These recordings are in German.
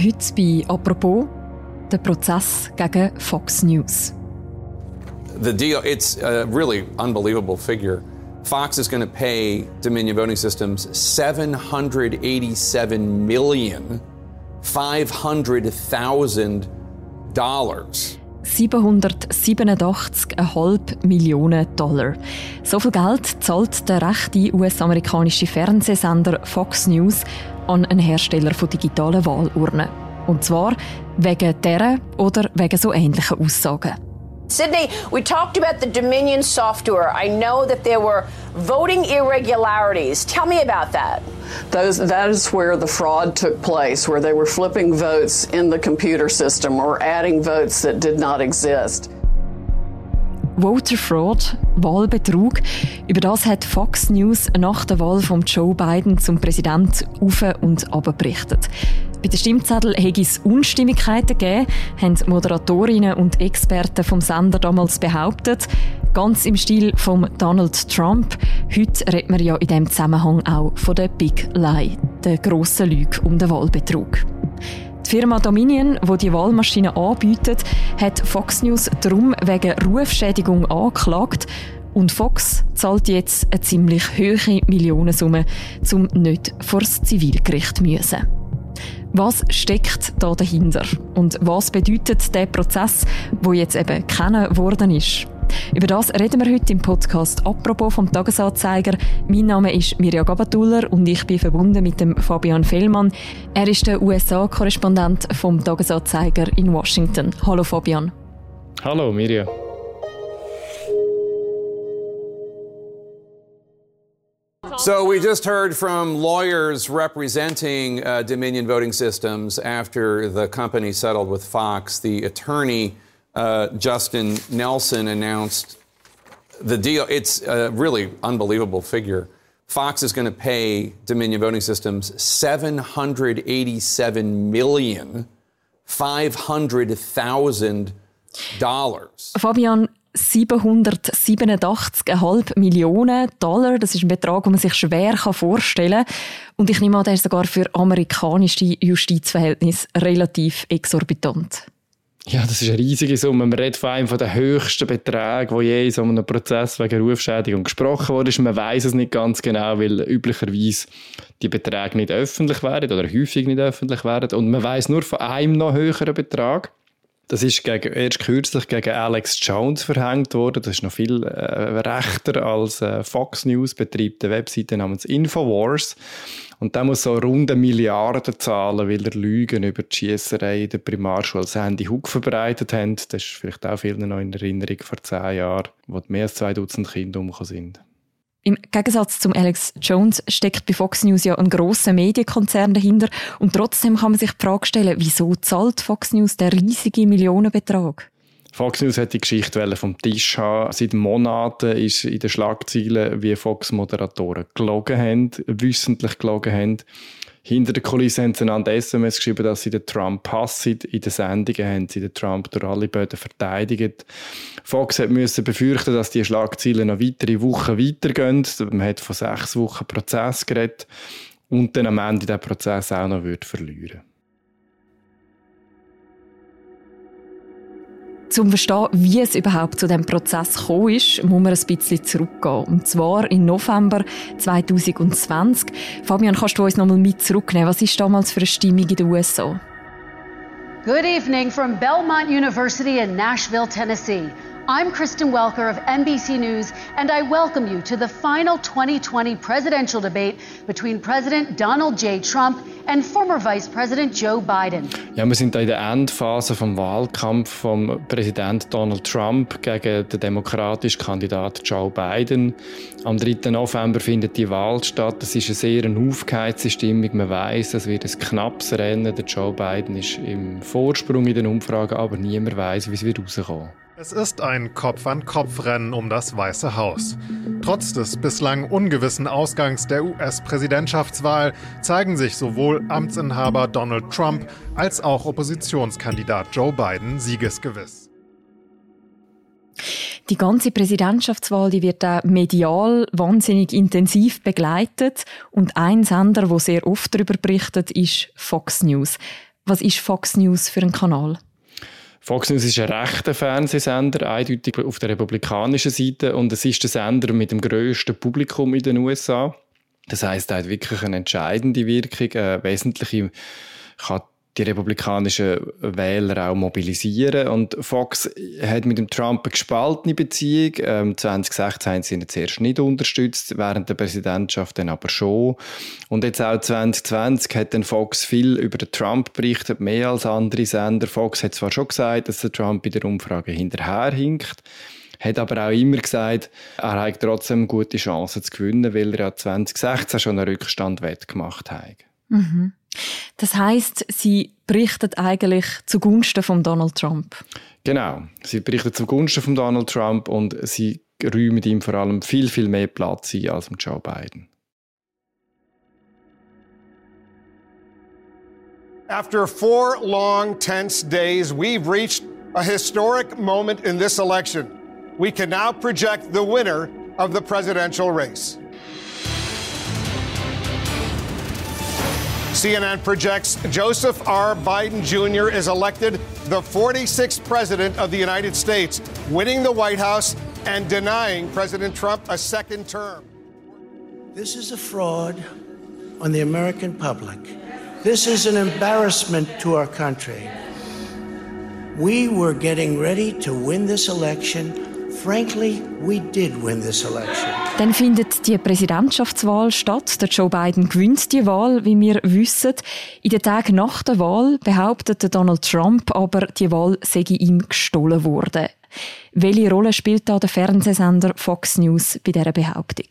Heute bei «Apropos» der Prozess gegen Fox News. The deal, it's a really unbelievable figure. Fox is going to pay Dominion Voting Systems 787 million 500,000 dollars. 787,5 Millionen Dollar. So viel Geld zahlt der rechte US-amerikanische Fernsehsender Fox News an einen Hersteller von digitalen Wahlurnen. Und zwar wegen deren oder wegen so ähnlichen Aussagen. Sydney, we talked about the Dominion software. I know that there were voting irregularities. Tell me about that. Those, that is where the fraud took place, where they were flipping votes in the computer system or adding votes that did not exist. Voter Fraud, Wahlbetrug. Über das hat Fox News nach der Wahl von Joe Biden zum Präsident auf und ab berichtet. Bei den Stimmzetteln hätte es Unstimmigkeiten gegeben, haben Moderatorinnen und Experten vom Sender damals behauptet. Ganz im Stil von Donald Trump. Heute redet man ja in diesem Zusammenhang auch von der Big Lie, der grossen Lüge um den Wahlbetrug. Die Firma Dominion, die die Wahlmaschine anbietet, hat Fox News darum wegen Rufschädigung angeklagt. Und Fox zahlt jetzt eine ziemlich hohe Millionensumme, um nicht vor das Zivilgericht zu müssen. Was steckt da dahinter? Und was bedeutet der Prozess, wo jetzt eben kennen worden ist? Über das reden wir heute im Podcast «Apropos» vom Tagesanzeiger. Mein Name ist Mirja Gabatuller und ich bin verbunden mit dem Fabian Fellmann. Er ist der USA-Korrespondent vom Tagesanzeiger in Washington. Hallo Fabian. Hallo Mirja. So we just heard from lawyers representing uh, Dominion Voting Systems after the company settled with Fox. The attorney uh, Justin Nelson announced the deal. It's a really unbelievable figure. Fox is going to pay Dominion Voting Systems 787 million 500,000 dollars. Fabian, 787,5 Millionen Dollar. Das ist ein Betrag, den man sich schwer vorstellen kann. Und ich nehme an, der ist sogar für amerikanische Justizverhältnisse relativ exorbitant. Ja, das ist eine riesige Summe. Man redet von einem der höchsten Beträge, die je in so einem Prozess wegen Rufschädigung gesprochen wurde. Man weiß es nicht ganz genau, weil üblicherweise die Beträge nicht öffentlich werden oder häufig nicht öffentlich werden. Und man weiß nur von einem noch höheren Betrag. Das ist gegen, erst kürzlich gegen Alex Jones verhängt worden. Das ist noch viel äh, rechter als äh, Fox News, betreibt eine Webseite namens Infowars. Und der muss so rund eine Milliarde zahlen, weil er Lügen über die Schiesserei in der Primarschule Sandy Hook verbreitet haben. Das ist vielleicht auch vielen noch in Erinnerung vor zehn Jahren, wo mehr als zwei Dutzend Kinder umgekommen sind. Im Gegensatz zum Alex Jones steckt bei Fox News ja ein grosser Medienkonzern dahinter. Und trotzdem kann man sich die Frage stellen, wieso zahlt Fox News den riesigen Millionenbetrag? Fox News hat die Geschichte vom Tisch haben. Seit Monaten ist in den Schlagzeilen, wie Fox-Moderatoren gelogen haben, wissentlich gelogen haben. Hinter der Kulisse haben sie einander SMS geschrieben, dass sie den Trump hassen. In den Sendungen haben sie den Trump durch alle Böden verteidigt. Fox musste befürchten, dass die Schlagzeilen noch weitere Wochen weitergehen. Man hat von sechs Wochen Prozess geredet und dann am Ende den Prozess auch noch verlieren Zum verstehen, wie es überhaupt zu dem Prozess gekommen ist, muss man ein bisschen zurückgehen. Und zwar im November 2020. Fabian, kannst du uns noch mal mit zurücknehmen? Was ist damals für eine Stimmung in den USA? Good evening from Belmont University in Nashville, Tennessee. I'm Kristen Welker of NBC News, and I welcome you to the final 2020 presidential debate between President Donald J. Trump and former Vice President Joe Biden. Ja, wir sind in der Endphase vom Wahlkampf vom Präsident Donald Trump gegen den demokratischen Kandidat Joe Biden. Am 3. November findet die Wahl statt. Es ist eine sehr aufgeheizte Stimmung. Man weiß, es wird ein knappes Rennen. Der Joe Biden ist im Vorsprung in den Umfragen, aber niemand weiß, wie es wird rauskommen. Es ist ein Kopf-an-Kopf-Rennen um das Weiße Haus. Trotz des bislang ungewissen Ausgangs der US-Präsidentschaftswahl zeigen sich sowohl Amtsinhaber Donald Trump als auch Oppositionskandidat Joe Biden siegesgewiss. Die ganze Präsidentschaftswahl die wird auch medial wahnsinnig intensiv begleitet und ein Sender, wo sehr oft darüber berichtet, ist Fox News. Was ist Fox News für ein Kanal? Fox News ist ein rechter Fernsehsender, eindeutig auf der republikanischen Seite und es ist der Sender mit dem grössten Publikum in den USA. Das heißt, er hat wirklich eine entscheidende Wirkung, eine wesentliche kann die republikanischen Wähler auch mobilisieren. Und Fox hat mit dem Trump eine gespaltene Beziehung. Ähm, 2016 haben sie ihn zuerst nicht unterstützt, während der Präsidentschaft dann aber schon. Und jetzt auch 2020 hat dann Fox viel über den Trump berichtet, mehr als andere Sender. Fox hat zwar schon gesagt, dass der Trump in der Umfrage hinterherhinkt, hat aber auch immer gesagt, er hat trotzdem gute Chancen zu gewinnen, weil er ja 2016 schon einen Rückstand wettgemacht hat. Mhm. Das heißt, sie berichtet eigentlich zugunsten von Donald Trump. Genau, sie berichtet zugunsten von Donald Trump und sie räumen ihm vor allem viel, viel mehr Platz ein als Joe Biden. After four long, tense days, we've reached a historic moment in this election. We can now project the winner of the presidential race. CNN projects Joseph R. Biden Jr. is elected the 46th president of the United States, winning the White House and denying President Trump a second term. This is a fraud on the American public. This is an embarrassment to our country. We were getting ready to win this election Frankly, we did win this election. Dann findet die Präsidentschaftswahl statt. Der Joe Biden gewinnt die Wahl, wie wir wissen. In den Tagen nach der Wahl behauptet Donald Trump aber, die Wahl sei ihm gestohlen worden. Welche Rolle spielt da der Fernsehsender Fox News bei dieser Behauptung?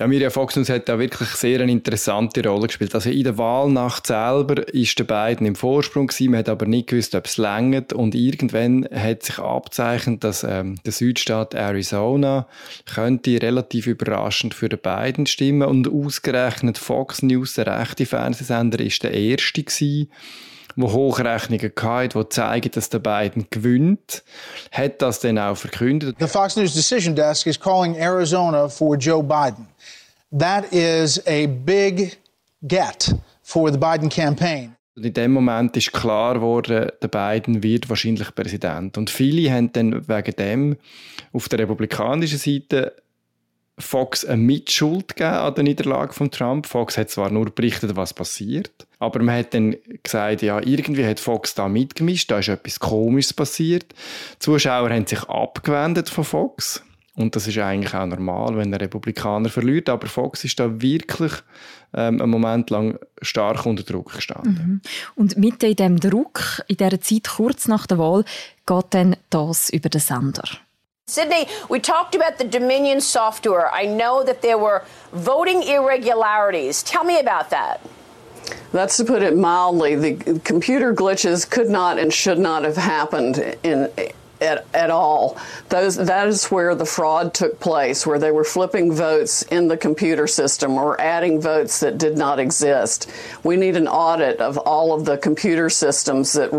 Ja, Mirja Fox News hat da wirklich sehr eine interessante Rolle gespielt. Also in der Wahlnacht selber ist der beiden im Vorsprung gewesen, man hat aber nicht gewusst, ob es längert. Und irgendwann hat sich abzeichnet, dass ähm, der Südstaat Arizona könnte relativ überraschend für die beiden stimmen. Und ausgerechnet Fox News, der rechte Fernsehsender, ist der erste gewesen, wo Hochrechnungen hatte, die zeigen, dass der Biden gewinnt, hat das dann auch verkündet. The Fox News Decision Desk is calling Arizona for Joe Biden. That is a big get for the Biden campaign. In dem Moment ist klar geworden, der Biden wird wahrscheinlich Präsident. Und viele haben dann wegen dem auf der republikanischen Seite Fox eine Mitschuld gegeben an der Niederlage von Trump. Fox hat zwar nur berichtet, was passiert, aber man hat dann gesagt, ja, irgendwie hat Fox da mitgemischt, da ist etwas Komisches passiert. Die Zuschauer haben sich abgewendet von Fox. Und das ist eigentlich auch normal, wenn ein Republikaner verliert. Aber Fox ist da wirklich ähm, einen Moment lang stark unter Druck gestanden. Mhm. Und mit in dem Druck, in dieser Zeit kurz nach der Wahl, geht dann das über den Sender. Sydney, we talked about the Dominion software. I know that there were voting irregularities. Tell me about that. That's to put it mildly. The computer glitches could not and should not have happened in at, at all. Those, that is where the fraud took place, where they were flipping votes in the computer system or adding votes that did not exist. We need an audit of all of the computer systems that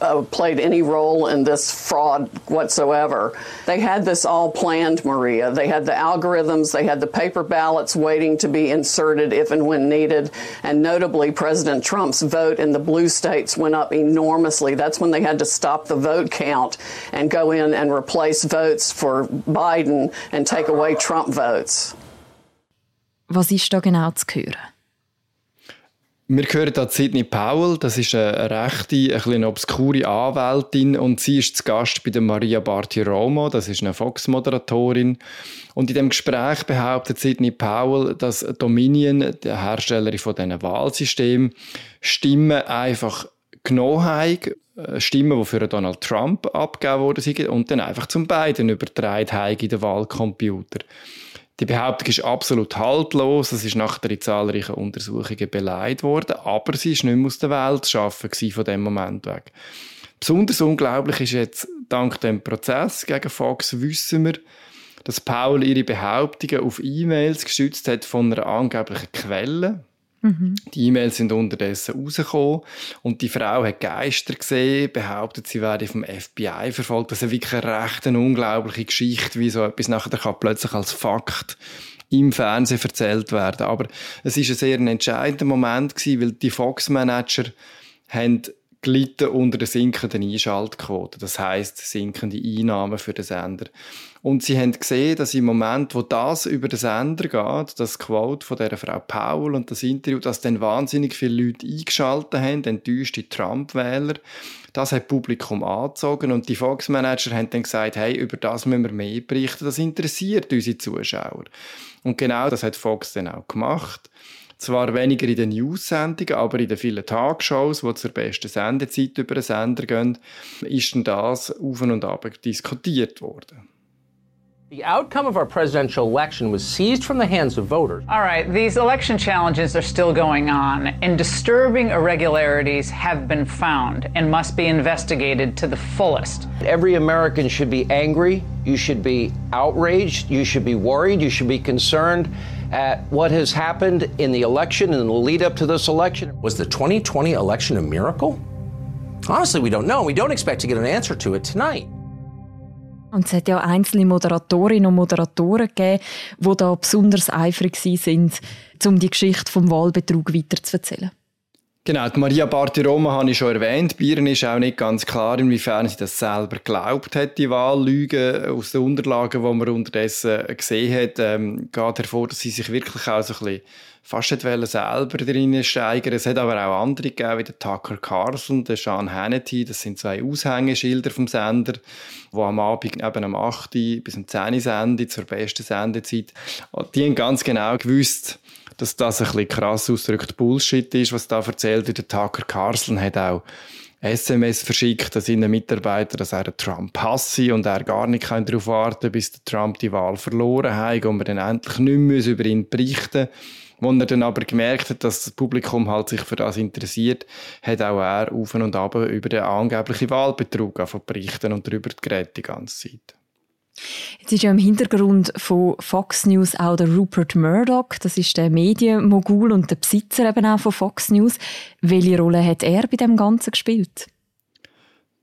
uh, played any role in this fraud whatsoever. They had this all planned, Maria. They had the algorithms, they had the paper ballots waiting to be inserted if and when needed, and notably, President Trump's vote in the blue states went up enormously. That's when they had to stop the vote count and go in and replace votes for Biden and take away Trump votes. Was ist da genau zu hören? Wir hören da Sidney Powell, das ist eine rechte, ein bisschen obskure Anwältin und sie ist zu Gast bei der Maria Bartiromo, das ist eine Fox-Moderatorin. Und in dem Gespräch behauptet Sidney Powell, dass Dominion, der Hersteller von diesen Wahlsystemen, Stimmen einfach genommen haben äh, Stimmen, die für Donald Trump abgegeben wurden, und dann einfach zum beiden übertragen haben in den Wahlcomputer. Die Behauptung ist absolut haltlos. Es ist nachher in zahlreichen Untersuchungen beleidigt worden, aber sie ist nicht mehr aus der Welt zu schaffen von dem Moment weg. Besonders unglaublich ist jetzt, dank dem Prozess gegen Fox, wissen wir, dass Paul ihre Behauptungen auf E-Mails geschützt hat von einer angeblichen Quelle. Mhm. Die E-Mails sind unterdessen rausgekommen und die Frau hat Geister gesehen, behauptet, sie werde vom FBI verfolgt. Das ist wirklich eine recht eine unglaubliche Geschichte, wie so etwas nachher kann plötzlich als Fakt im Fernsehen erzählt werden. Aber es ist ein sehr entscheidender Moment gewesen, weil die Fox-Manager haben gelitten unter der sinkenden Einschaltquote. Das heißt sinkende Einnahmen für den Sender. Und sie haben gesehen, dass im Moment, wo das über den Sender geht, das Quote von der Frau Paul und das Interview, dass dann wahnsinnig viele Leute eingeschaltet haben, enttäuschte Trump-Wähler, das hat Publikum angezogen und die Fox-Manager haben dann gesagt, hey, über das müssen wir mehr berichten, das interessiert unsere Zuschauer. Und genau das hat Fox dann auch gemacht. Zwar weniger in den News-Sendungen, aber in den vielen Tagshows, die zur besten Sendezeit über den Sender gehen, ist dann das auf und ab diskutiert worden. The outcome of our presidential election was seized from the hands of voters. All right, these election challenges are still going on, and disturbing irregularities have been found and must be investigated to the fullest. Every American should be angry, you should be outraged, you should be worried, you should be concerned at what has happened in the election and the lead up to this election. Was the 2020 election a miracle? Honestly, we don't know. We don't expect to get an answer to it tonight. Und es hat ja einzelne Moderatorinnen und Moderatoren gegeben, die da besonders eifrig sind, um die Geschichte vom Wahlbetrug weiterzuerzählen. Genau, die Maria Bartiroma habe ich schon erwähnt. Ihr ist auch nicht ganz klar, inwiefern sie das selber glaubt hat, die Wahllüge. Aus den Unterlagen, die man unterdessen gesehen hat, ähm, geht hervor, dass sie sich wirklich auch so ein bisschen fast nicht selber drin steigern. Es hat aber auch andere gegeben, wie der Tucker Carlson, der Sean Hannity. Das sind zwei Aushängeschilder vom Sender, die am Abend eben am 8. bis um 10 Uhr zur besten Sendezeit. Die haben ganz genau gewusst, dass das ein bisschen krass ausdrückt Bullshit ist, was da erzählt wird. Der Tucker Carlson hat auch SMS verschickt an seinen Mitarbeiter, dass er Trump hasse und er gar nicht darauf warten kann, bis der Trump die Wahl verloren hat und wir dann endlich nicht mehr über ihn berichten Als er dann aber gemerkt hat, dass das Publikum halt sich für das interessiert, hat auch er auf und ab über den angeblichen Wahlbetrug berichten und darüber geredet die ganze Zeit. Jetzt ist ja im Hintergrund von Fox News auch der Rupert Murdoch. Das ist der Medienmogul und der Besitzer eben auch von Fox News. Welche Rolle hat er bei dem Ganzen gespielt?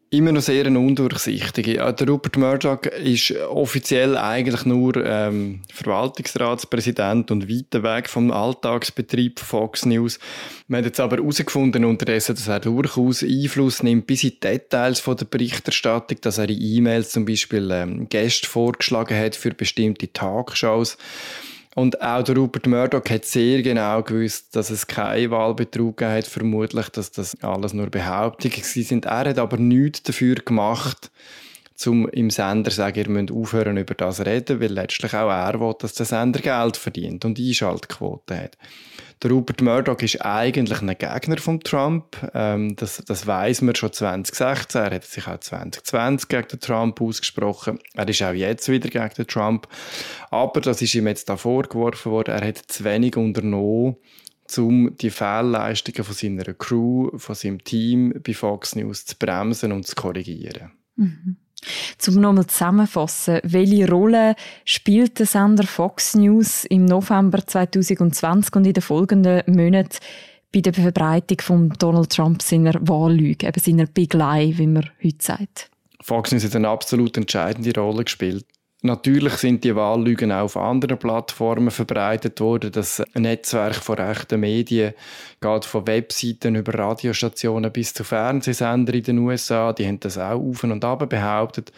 Immer noch sehr undurchsichtig. Der Rupert Murdoch ist offiziell eigentlich nur ähm, Verwaltungsratspräsident und weit weg vom Alltagsbetrieb Fox News. Man hat jetzt aber herausgefunden unterdessen, dass er durchaus Einfluss nimmt bis in Details von der Berichterstattung, dass er in E-Mails zum Beispiel ähm, Gäste vorgeschlagen hat für bestimmte Talkshows. Und auch der Rupert Murdoch hat sehr genau gewusst, dass es keinen Wahlbetrug hat, vermutlich, dass das alles nur Behauptungen sind. Er hat aber nichts dafür gemacht, um im Sender zu sagen, ihr müsst aufhören über das zu reden, weil letztlich auch er will, dass der Sender Geld verdient und Einschaltquoten hat. Der Rupert Murdoch ist eigentlich ein Gegner von Trump. Ähm, das, das weiß man schon 2016. Er hat sich auch 2020 gegen den Trump ausgesprochen. Er ist auch jetzt wieder gegen den Trump. Aber das ist ihm jetzt da vorgeworfen worden. Er hat zu wenig unternommen, um die Fehlleistungen von seiner Crew, von seinem Team bei Fox News zu bremsen und zu korrigieren. Mhm. Zum nochmal zusammenfassen, welche Rolle spielt der Sender Fox News im November 2020 und in den folgenden Monaten bei der Verbreitung von Donald Trump seiner Wahllüge, eben seiner Big Lie, wie man heute sagt? Fox News hat eine absolut entscheidende Rolle gespielt. Natürlich sind die Wahllügen auch auf anderen Plattformen verbreitet worden. Das Netzwerk von rechten Medien geht von Webseiten über Radiostationen bis zu Fernsehsendern in den USA. Die haben das auch auf und ab behauptet.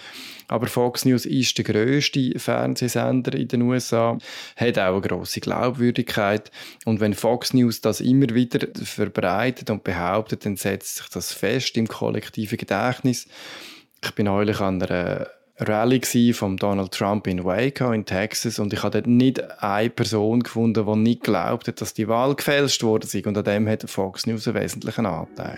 Aber Fox News ist der grösste Fernsehsender in den USA, hat auch eine grosse Glaubwürdigkeit. Und wenn Fox News das immer wieder verbreitet und behauptet, dann setzt sich das fest im kollektiven Gedächtnis. Ich bin neulich an einer Rallye von Donald Trump in Waco in Texas und ich habe dort nicht eine Person gefunden, die nicht glaubt hat, dass die Wahl gefälscht wurde und an dem hat Fox News einen wesentlichen Anteil.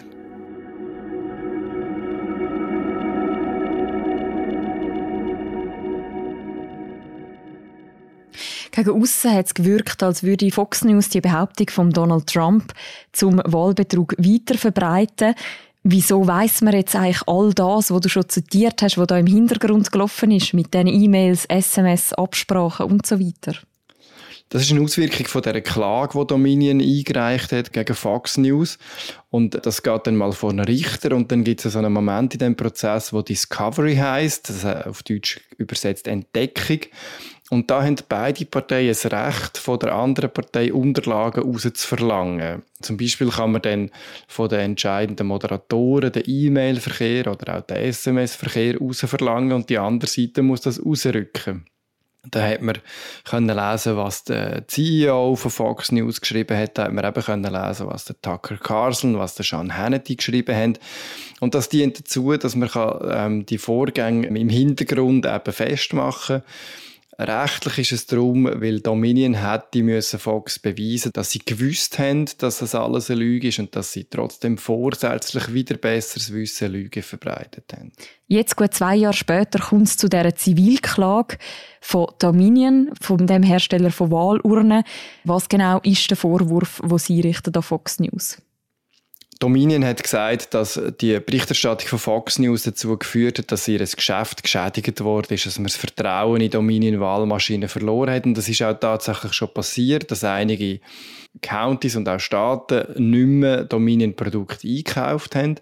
Gegen aussen hat es gewirkt, als würde Fox News die Behauptung von Donald Trump zum Wahlbetrug weiter verbreiten. Wieso weiß man jetzt eigentlich all das, was du schon zitiert hast, was da im Hintergrund gelaufen ist, mit den E-Mails, SMS, Absprachen und so weiter? Das ist eine Auswirkung von der Klage, die Dominion eingereicht hat gegen Fox News. Und das geht dann mal vor einen Richter und dann gibt es so einen Moment in dem Prozess, wo Discovery heißt, das auf Deutsch übersetzt Entdeckung. Und da haben beide Parteien das Recht, von der anderen Partei Unterlagen rauszuverlangen. Zum Beispiel kann man dann von den entscheidenden Moderatoren den E-Mail-Verkehr oder auch den SMS-Verkehr rausverlangen und die andere Seite muss das rausrücken. Da hat man können lesen, was der CEO von Fox News geschrieben hat. Da hat man eben können lesen, was der Tucker Carlson, was der Sean Hannity geschrieben haben. Und das dient dazu, dass man kann, ähm, die Vorgänge im Hintergrund eben festmachen kann Rechtlich ist es darum, weil Dominion hätte müssen Fox beweisen, dass sie gewusst haben, dass das alles eine Lüge ist und dass sie trotzdem vorsätzlich wieder besseres Wissen Lüge verbreitet haben. Jetzt, gut zwei Jahre später, kommt es zu dieser Zivilklage von Dominion, von dem Hersteller von Wahlurnen. Was genau ist der Vorwurf, wo sie richten an Fox News? Dominion hat gesagt, dass die Berichterstattung von Fox News dazu geführt hat, dass ihr Geschäft geschädigt worden ist, dass man das Vertrauen in Dominion-Wahlmaschinen verloren hat. Und das ist auch tatsächlich schon passiert, dass einige Counties und auch Staaten nicht mehr Dominion-Produkte eingekauft haben.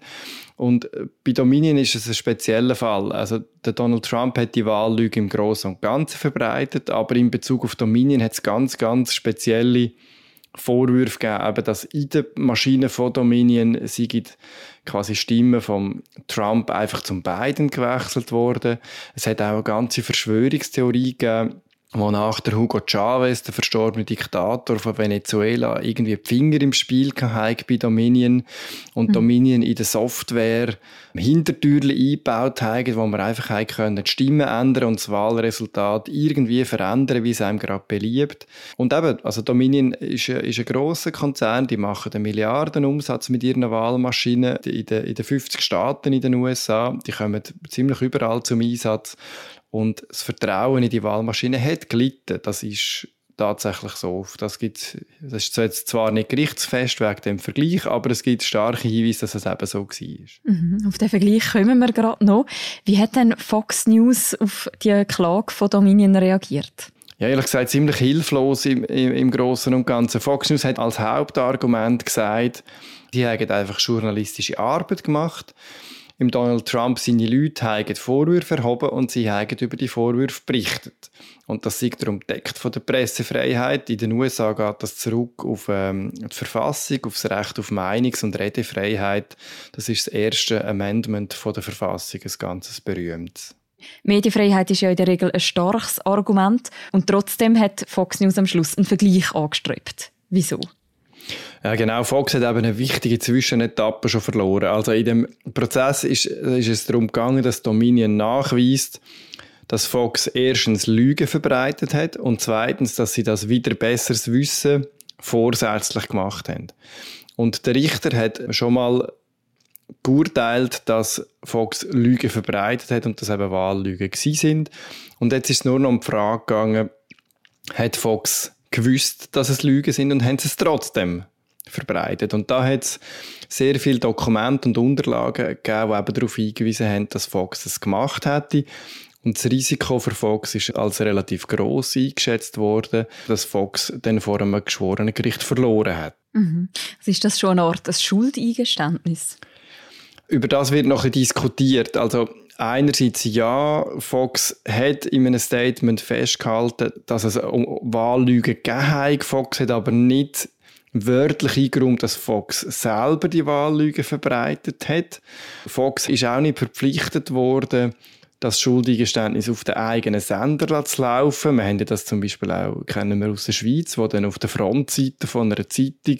Und bei Dominion ist es ein spezieller Fall. Also der Donald Trump hat die Wahllüge im Großen und Ganzen verbreitet, aber in Bezug auf Dominion hat es ganz, ganz spezielle Vorwürfe gegeben, dass in den Maschinen von Dominion sind quasi Stimmen von Trump einfach zum Biden gewechselt worden. Es hat auch eine ganze Verschwörungstheorie gegeben, wonach der Hugo Chavez, der verstorbene Diktator von Venezuela, irgendwie die Finger im Spiel hatte bei Dominion und mhm. Dominion in der Software Hintertürchen eingebaut hat, wo man einfach können, die Stimmen ändern und das Wahlresultat irgendwie verändern, wie es einem gerade beliebt. Und eben, also Dominion ist, ist ein grosser Konzern, die machen einen Milliardenumsatz mit ihren Wahlmaschinen in den, in den 50 Staaten in den USA. Die kommen ziemlich überall zum Einsatz. Und das Vertrauen in die Wahlmaschine hat gelitten. Das ist tatsächlich so. Das, gibt, das ist jetzt zwar nicht gerichtsfest wegen dem Vergleich, aber es gibt starke Hinweise, dass es eben so war. Mhm, auf den Vergleich kommen wir gerade noch. Wie hat denn Fox News auf die Klage von Dominion reagiert? Ja, ehrlich gesagt, ziemlich hilflos im, im, im Großen und Ganzen. Fox News hat als Hauptargument gesagt, die haben einfach journalistische Arbeit gemacht im Donald Trump seine Leute haben Vorwürfe erhoben und sie haben über die Vorwürfe berichtet. Und das ist darum deckt von der Pressefreiheit. In den USA geht das zurück auf ähm, die Verfassung, auf das Recht auf Meinungs- und Redefreiheit. Das ist das erste Amendment von der Verfassung, ein ganzes berühmtes. Medienfreiheit ist ja in der Regel ein starkes Argument und trotzdem hat Fox News am Schluss einen Vergleich angestrebt. Wieso? Ja, genau. Fox hat eben eine wichtige Zwischenetappe schon verloren. Also in dem Prozess ist, ist es darum gegangen, dass Dominion nachweist, dass Fox erstens Lügen verbreitet hat und zweitens, dass sie das wieder besseres Wissen vorsätzlich gemacht haben. Und der Richter hat schon mal geurteilt, dass Fox Lügen verbreitet hat und dass eben Wahllügen gewesen sind. Und jetzt ist es nur noch um die Frage gegangen, hat Fox gewusst, dass es Lügen sind und haben sie es trotzdem verbreitet. Und da hat es sehr viele Dokumente und Unterlagen gegeben, die eben darauf hingewiesen haben, dass Fox es gemacht hätte. Und das Risiko für Fox ist als relativ groß eingeschätzt worden, dass Fox dann vor einem geschworenen Gericht verloren hat. Mhm. Also ist das schon eine Art ein Schuldeingeständnis? Über das wird noch diskutiert. Also einerseits ja, Fox hat in einem Statement festgehalten, dass es um Wahllügen gegeben hat. Fox hat aber nicht wörtlich eingeräumt, dass Fox selber die Wahllüge verbreitet hat. Fox ist auch nicht verpflichtet worden, das Schuldigeständnis auf den eigenen Sender zu laufen. Wir haben das zum Beispiel auch, kennen wir aus der Schweiz, wo dann auf der Frontseite von einer Zeitung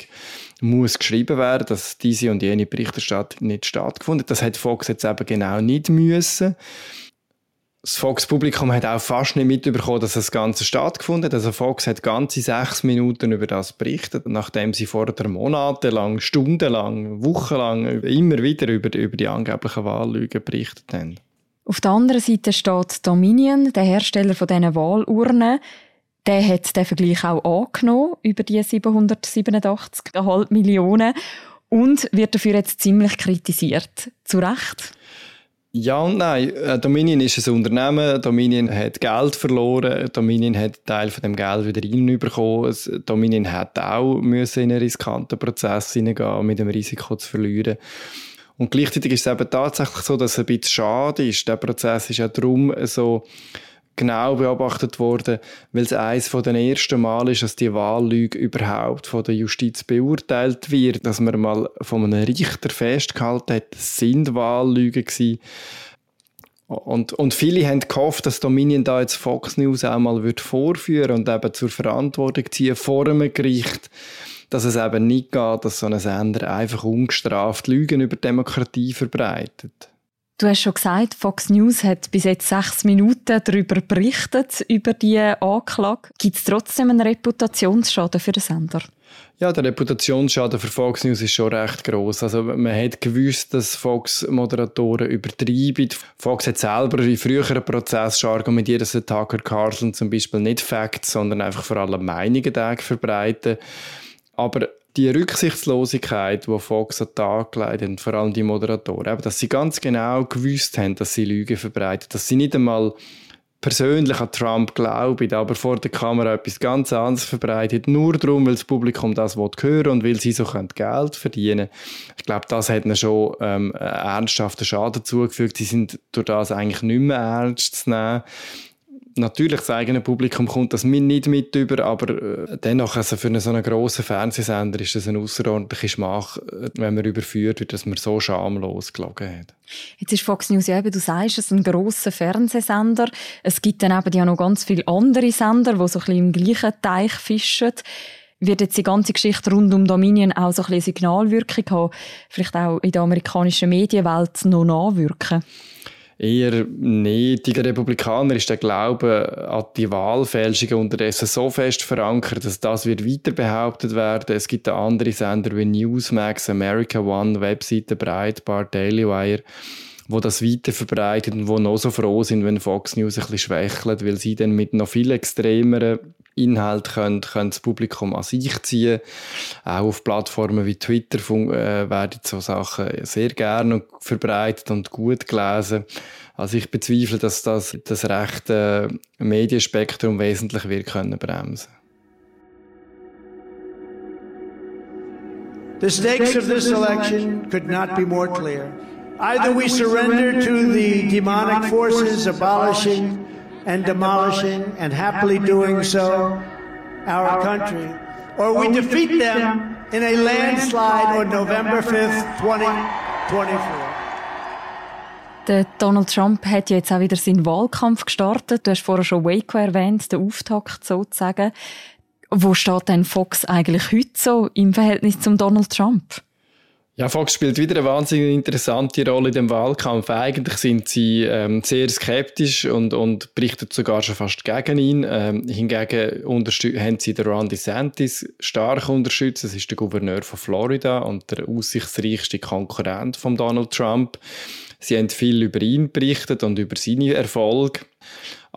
muss geschrieben werden, dass diese und jene Berichterstattung nicht stattgefunden hat. Das hat Fox jetzt eben genau nicht müssen das Fox-Publikum hat auch fast nicht mitbekommen, dass das Ganze stattgefunden hat. Also Fox hat ganze sechs Minuten über das berichtet, nachdem sie vorher monatelang, stundenlang, wochenlang immer wieder über, über die angeblichen Wahllügen berichtet haben. Auf der anderen Seite steht Dominion, der Hersteller von diesen Wahlurnen. Der hat den Vergleich auch angenommen über die 787,5 Millionen und wird dafür jetzt ziemlich kritisiert. Zu Recht? Ja und nein. Äh, Dominion ist ein Unternehmen. Dominion hat Geld verloren. Dominion hat einen Teil von dem Geld wieder reinbekommen. Dominion hat auch in einen riskanten Prozess hineingehen, mit dem Risiko zu verlieren. Und gleichzeitig ist es eben tatsächlich so, dass es ein bisschen schade ist. Der Prozess ist ja darum so genau beobachtet worden, weil es eines von den ersten Mal ist, dass die Wahllüge überhaupt von der Justiz beurteilt wird, dass man mal von einem Richter festgehalten hat, es sind Wahllügen gewesen. Und, und viele haben gehofft, dass Dominion da jetzt Fox News auch mal wird vorführen und eben zur Verantwortung ziehen vor einem Gericht, dass es eben nicht geht, dass so ein Sender einfach ungestraft Lügen über Demokratie verbreitet. Du hast schon gesagt, Fox News hat bis jetzt sechs Minuten darüber berichtet, über die Anklage. Gibt es trotzdem einen Reputationsschaden für den Sender? Ja, der Reputationsschaden für Fox News ist schon recht groß. Also man hat gewusst, dass Fox-Moderatoren übertreiben. Fox hat selber in früheren Prozessen schon argumentiert, dass Tucker Carlson zum Beispiel nicht Facts, sondern einfach vor allem Meinungen verbreiten. Aber die Rücksichtslosigkeit, die Fox an den Tag gelegt hat, vor allem die Moderatoren, dass sie ganz genau gewusst haben, dass sie Lügen verbreiten, dass sie nicht einmal persönlich an Trump glauben, aber vor der Kamera etwas ganz anderes verbreitet, nur darum, weil das Publikum das hören und weil sie so Geld verdienen können. Ich glaube, das hat ihnen schon ähm, ernsthaften Schaden zugefügt. Sie sind durch das eigentlich nicht mehr ernst zu nehmen natürlich das eigene Publikum kommt das nicht mit über, aber äh, dennoch, also für einen so einen grossen Fernsehsender ist das eine außerordentliche Schmach, äh, wenn man überführt wird, dass man so schamlos gelogen hat. Jetzt ist Fox News ja eben, du sagst, es ist ein grosser Fernsehsender. Es gibt dann eben ja noch ganz viele andere Sender, die so ein bisschen im gleichen Teich fischen. Wird jetzt die ganze Geschichte rund um Dominion auch so ein bisschen Signalwirkung haben? Vielleicht auch in der amerikanischen Medienwelt noch nachwirken? Eher nicht. Republikaner ist der Glaube an die Wahlfälschungen unterdessen so fest verankert, dass das wird weiter behauptet werden. Es gibt andere Sender wie Newsmax, America One, Webseite Breitbart, Daily Wire, wo das weiter verbreitet und wo noch so froh sind, wenn Fox News ein bisschen schwächelt, weil sie dann mit noch viel extremeren Inhalt können, können das Publikum an sich ziehen. Auch auf Plattformen wie Twitter äh, werden so Sachen sehr gerne verbreitet und gut gelesen. Also ich bezweifle, dass das das rechte Medienspektrum wesentlich wird können bremsen. The stakes of this election could not be more clear. Either we surrender to the demonic forces abolishing and demolishing and happily doing so our country, or we defeat them in a landslide on November 5th, 2024. Der Donald Trump hat jetzt auch wieder seinen Wahlkampf gestartet. Du hast vorher schon Waco erwähnt, den Auftakt sozusagen. Wo steht denn Fox eigentlich heute so im Verhältnis zum Donald Trump? Ja, Fox spielt wieder eine wahnsinnig interessante Rolle in dem Wahlkampf. Eigentlich sind sie ähm, sehr skeptisch und, und berichten sogar schon fast gegen ihn. Ähm, hingegen haben sie den Ron DeSantis stark unterstützt. Das ist der Gouverneur von Florida und der aussichtsreichste Konkurrent von Donald Trump. Sie haben viel über ihn berichtet und über seine Erfolge.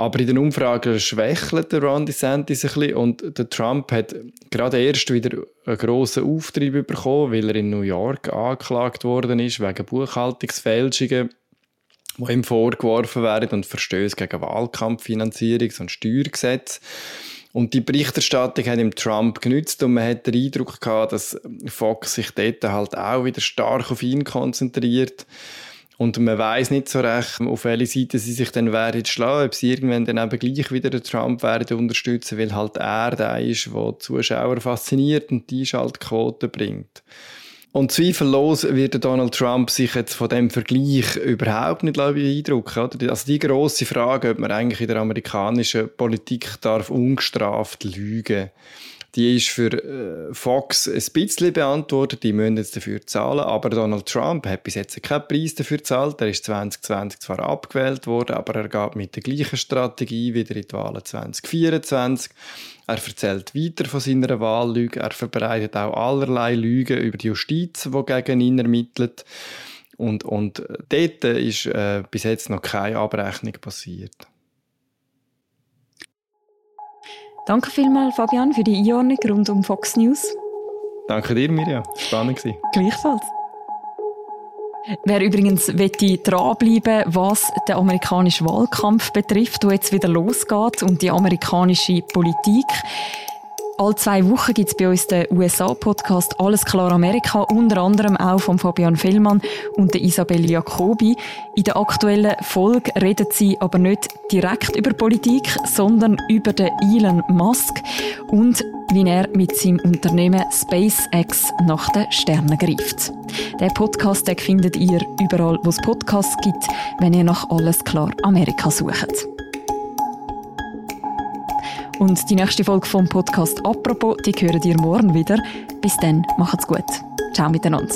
Aber in den Umfragen schwächelt der Ron DeSantis ein bisschen und der Trump hat gerade erst wieder einen grossen Auftrieb bekommen, weil er in New York angeklagt worden ist wegen Buchhaltungsfälschungen, die ihm vorgeworfen werden und Verstöße gegen Wahlkampffinanzierungs- und Steuergesetze. Und die Berichterstattung hat ihm Trump genützt und man hat den Eindruck gehabt, dass Fox sich dort halt auch wieder stark auf ihn konzentriert. Und man weiß nicht so recht, auf welche Seite sie sich dann werden schlagen, ob sie irgendwann dann eben gleich wieder den Trump werden unterstützen, weil halt er der ist, der die Zuschauer fasziniert und die Einschaltquote bringt. Und zweifellos wird Donald Trump sich jetzt von dem Vergleich überhaupt nicht beeindrucken. Oder? Also die grosse Frage, ob man eigentlich in der amerikanischen Politik darf ungestraft lügen die ist für äh, Fox ein bisschen beantwortet, die müssen jetzt dafür zahlen, aber Donald Trump hat bis jetzt keinen Preis dafür gezahlt. Er ist 2020 zwar abgewählt worden, aber er geht mit der gleichen Strategie wieder in die Wahlen 2024. Er erzählt weiter von seiner Wahllüge, er verbreitet auch allerlei Lügen über die Justiz, die gegen ihn ermittelt. Und, und äh, dort ist äh, bis jetzt noch keine Abrechnung passiert. Danke vielmals, Fabian, für die Einordnung rund um Fox News. Danke dir, Mirja. Spannend war. Gleichfalls. Wer übrigens dranbleiben was den amerikanischen Wahlkampf betrifft, der jetzt wieder losgeht und die amerikanische Politik. Alle zwei Wochen gibt es bei uns den USA-Podcast Alles klar Amerika, unter anderem auch von Fabian Fellmann und Isabel Jacobi. In der aktuellen Folge reden sie aber nicht direkt über Politik, sondern über den Elon Musk und wie er mit seinem Unternehmen SpaceX nach den Sternen greift. Der Podcast den findet ihr überall, wo es Podcasts gibt, wenn ihr nach Alles klar Amerika sucht. Und die nächste Folge vom Podcast «Apropos», die hören ihr morgen wieder. Bis dann, macht's gut. Ciao miteinander.